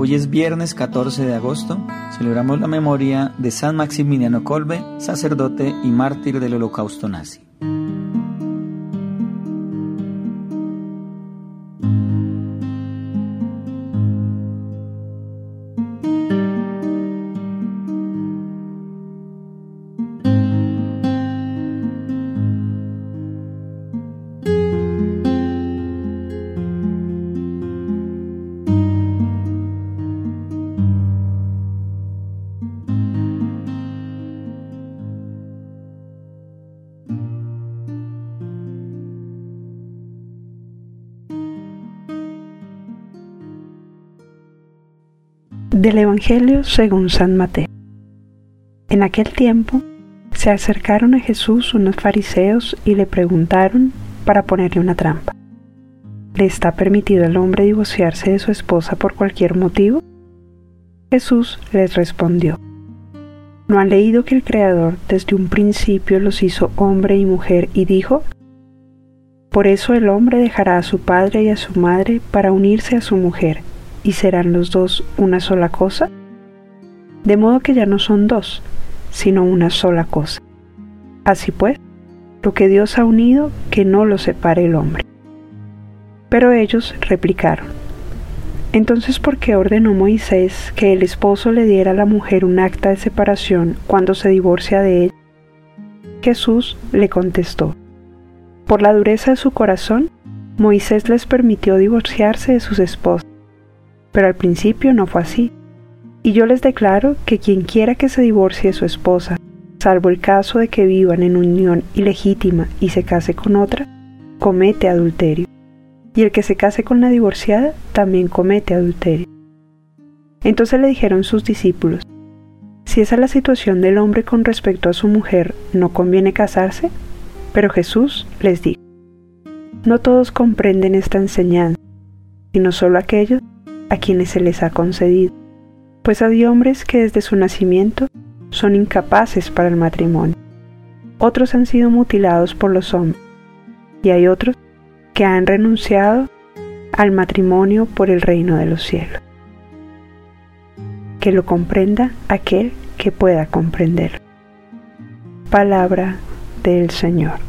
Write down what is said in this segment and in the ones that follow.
Hoy es viernes 14 de agosto. Celebramos la memoria de San Maximiliano Kolbe, sacerdote y mártir del holocausto nazi. Del Evangelio según San Mateo. En aquel tiempo se acercaron a Jesús unos fariseos y le preguntaron para ponerle una trampa. ¿Le está permitido al hombre divorciarse de su esposa por cualquier motivo? Jesús les respondió, ¿no han leído que el Creador desde un principio los hizo hombre y mujer y dijo, Por eso el hombre dejará a su padre y a su madre para unirse a su mujer, y serán los dos una sola cosa? De modo que ya no son dos, sino una sola cosa. Así pues, lo que Dios ha unido, que no lo separe el hombre. Pero ellos replicaron, entonces ¿por qué ordenó Moisés que el esposo le diera a la mujer un acta de separación cuando se divorcia de ella? Jesús le contestó, por la dureza de su corazón, Moisés les permitió divorciarse de sus esposas pero al principio no fue así. Y yo les declaro que quien quiera que se divorcie de su esposa, salvo el caso de que vivan en unión ilegítima y se case con otra, comete adulterio. Y el que se case con la divorciada también comete adulterio. Entonces le dijeron sus discípulos, si esa es la situación del hombre con respecto a su mujer, ¿no conviene casarse? Pero Jesús les dijo, no todos comprenden esta enseñanza, sino solo aquellos a quienes se les ha concedido, pues hay hombres que desde su nacimiento son incapaces para el matrimonio. Otros han sido mutilados por los hombres y hay otros que han renunciado al matrimonio por el reino de los cielos. Que lo comprenda aquel que pueda comprender. Palabra del Señor.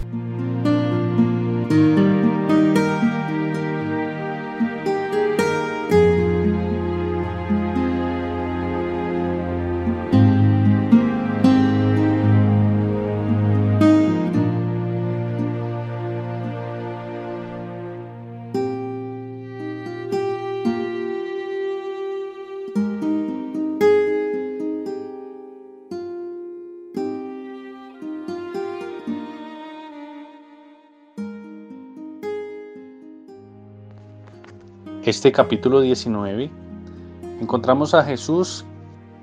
Este capítulo 19 encontramos a Jesús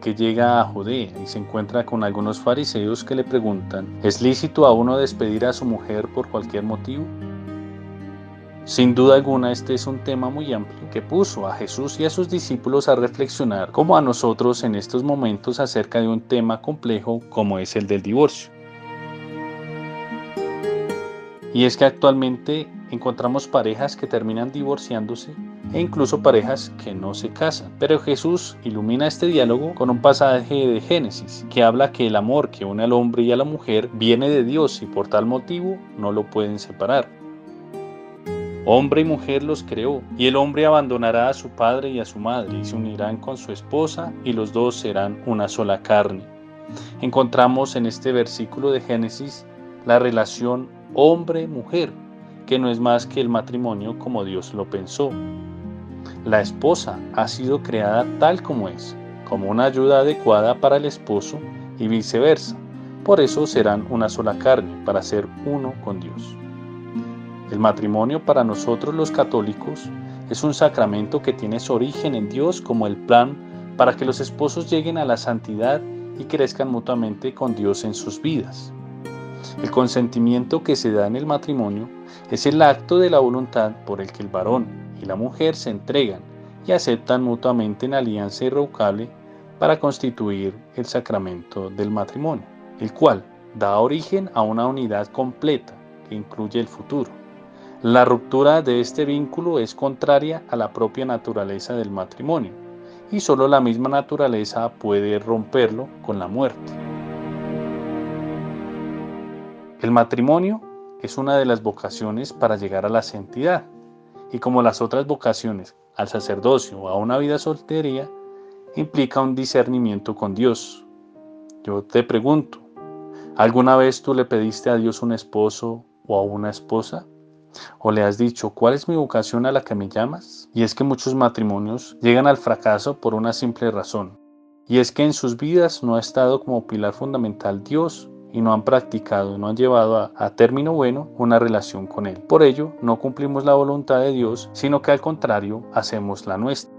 que llega a Judea y se encuentra con algunos fariseos que le preguntan, ¿es lícito a uno despedir a su mujer por cualquier motivo? Sin duda alguna este es un tema muy amplio que puso a Jesús y a sus discípulos a reflexionar como a nosotros en estos momentos acerca de un tema complejo como es el del divorcio. Y es que actualmente encontramos parejas que terminan divorciándose e incluso parejas que no se casan. Pero Jesús ilumina este diálogo con un pasaje de Génesis que habla que el amor que une al hombre y a la mujer viene de Dios y por tal motivo no lo pueden separar. Hombre y mujer los creó, y el hombre abandonará a su padre y a su madre, y se unirán con su esposa, y los dos serán una sola carne. Encontramos en este versículo de Génesis la relación hombre-mujer, que no es más que el matrimonio como Dios lo pensó. La esposa ha sido creada tal como es, como una ayuda adecuada para el esposo y viceversa. Por eso serán una sola carne, para ser uno con Dios. El matrimonio para nosotros los católicos es un sacramento que tiene su origen en Dios como el plan para que los esposos lleguen a la santidad y crezcan mutuamente con Dios en sus vidas. El consentimiento que se da en el matrimonio es el acto de la voluntad por el que el varón y la mujer se entregan y aceptan mutuamente en alianza irrevocable para constituir el sacramento del matrimonio, el cual da origen a una unidad completa que incluye el futuro. La ruptura de este vínculo es contraria a la propia naturaleza del matrimonio y solo la misma naturaleza puede romperlo con la muerte. El matrimonio es una de las vocaciones para llegar a la santidad y como las otras vocaciones al sacerdocio o a una vida soltería, implica un discernimiento con Dios. Yo te pregunto, ¿alguna vez tú le pediste a Dios un esposo o a una esposa? ¿O le has dicho, ¿cuál es mi vocación a la que me llamas? Y es que muchos matrimonios llegan al fracaso por una simple razón, y es que en sus vidas no ha estado como pilar fundamental Dios y no han practicado, no han llevado a, término bueno una relación con Él. Por ello, no cumplimos la voluntad de Dios, sino que al contrario, hacemos la nuestra.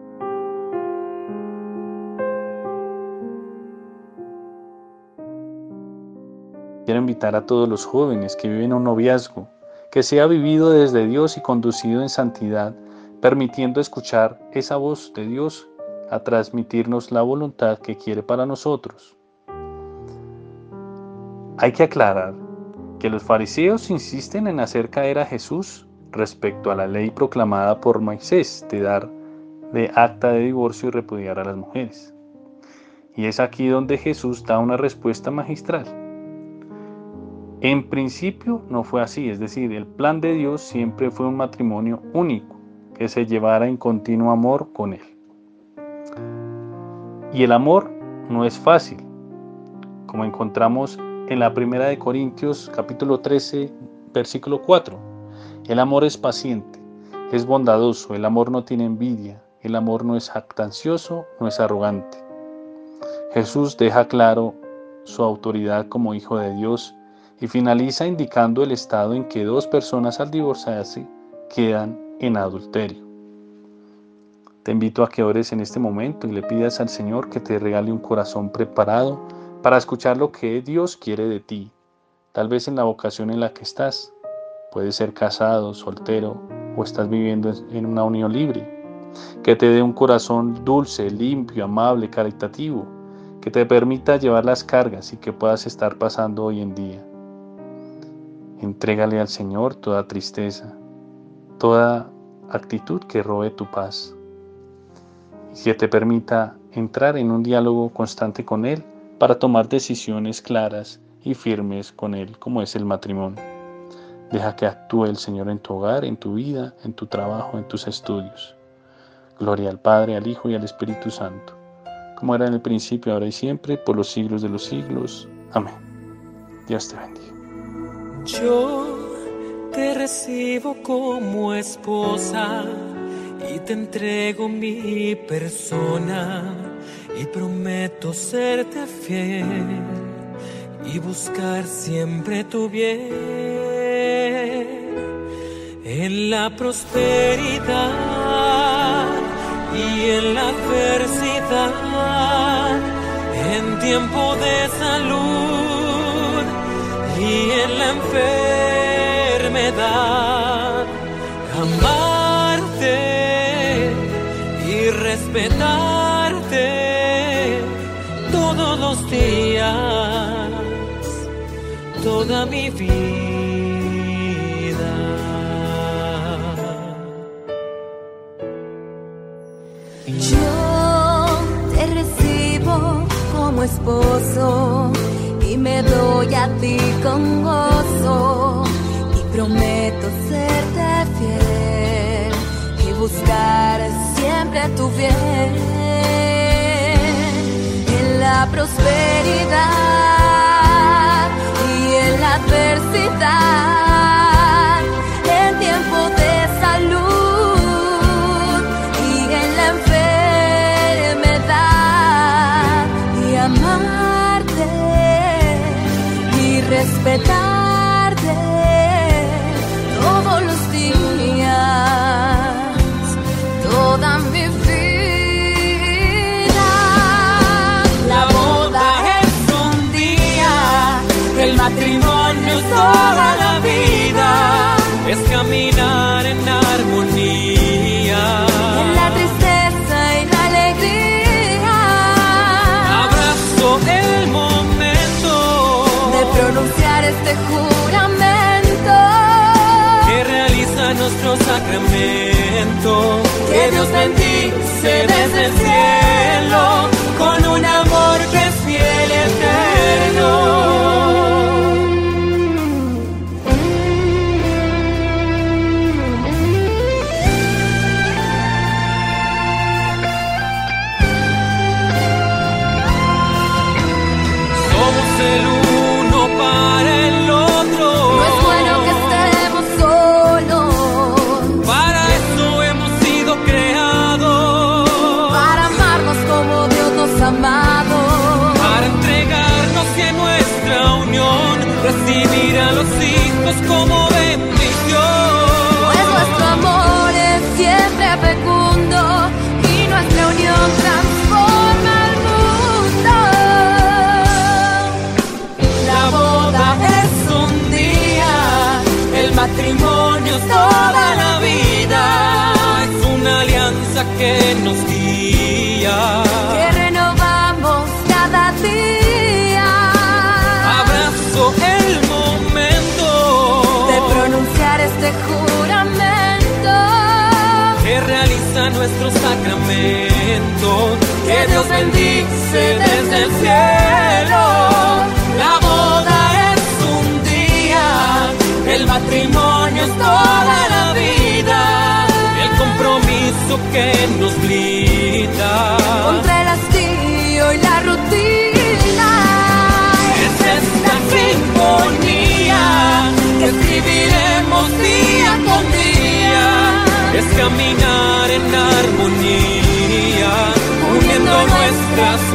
Quiero invitar a todos los jóvenes que viven un noviazgo, que sea vivido desde Dios y conducido en santidad, permitiendo escuchar esa voz de Dios a transmitirnos la voluntad que quiere para nosotros. Hay que aclarar que los fariseos insisten en hacer caer a Jesús respecto a la ley proclamada por Moisés de dar de acta de divorcio y repudiar a las mujeres. Y es aquí donde Jesús da una respuesta magistral. En principio no fue así, es decir, el plan de Dios siempre fue un matrimonio único, que se llevara en continuo amor con Él. Y el amor no es fácil, como encontramos en la primera de Corintios capítulo 13 versículo 4. El amor es paciente, es bondadoso, el amor no tiene envidia, el amor no es jactancioso, no es arrogante. Jesús deja claro su autoridad como Hijo de Dios y finaliza indicando el estado en que dos personas al divorciarse quedan en adulterio. Te invito a que ores en este momento y le pidas al Señor que te regale un corazón preparado para escuchar lo que Dios quiere de ti, tal vez en la vocación en la que estás. Puedes ser casado, soltero o estás viviendo en una unión libre. Que te dé un corazón dulce, limpio, amable, caritativo, que te permita llevar las cargas y que puedas estar pasando hoy en día. Entrégale al Señor toda tristeza, toda actitud que robe tu paz y que te permita entrar en un diálogo constante con Él para tomar decisiones claras y firmes con Él, como es el matrimonio. Deja que actúe el Señor en tu hogar, en tu vida, en tu trabajo, en tus estudios. Gloria al Padre, al Hijo y al Espíritu Santo, como era en el principio, ahora y siempre, por los siglos de los siglos. Amén. Dios te bendiga. Yo te recibo como esposa y te entrego mi persona y prometo serte fiel y buscar siempre tu bien en la prosperidad y en la adversidad, en tiempo de salud y en la enfermedad. Amarte y respetarte días, toda mi vida. Yo te recibo como esposo y me doy a ti con gozo y prometo serte fiel y buscar siempre tu bien la prosperidad y en la adversidad, nuestro sacramento. Que Dios bendice desde el cielo. locos como que Dios bendice desde el cielo. La boda es un día, el matrimonio es toda la vida, el compromiso que nos liga Когда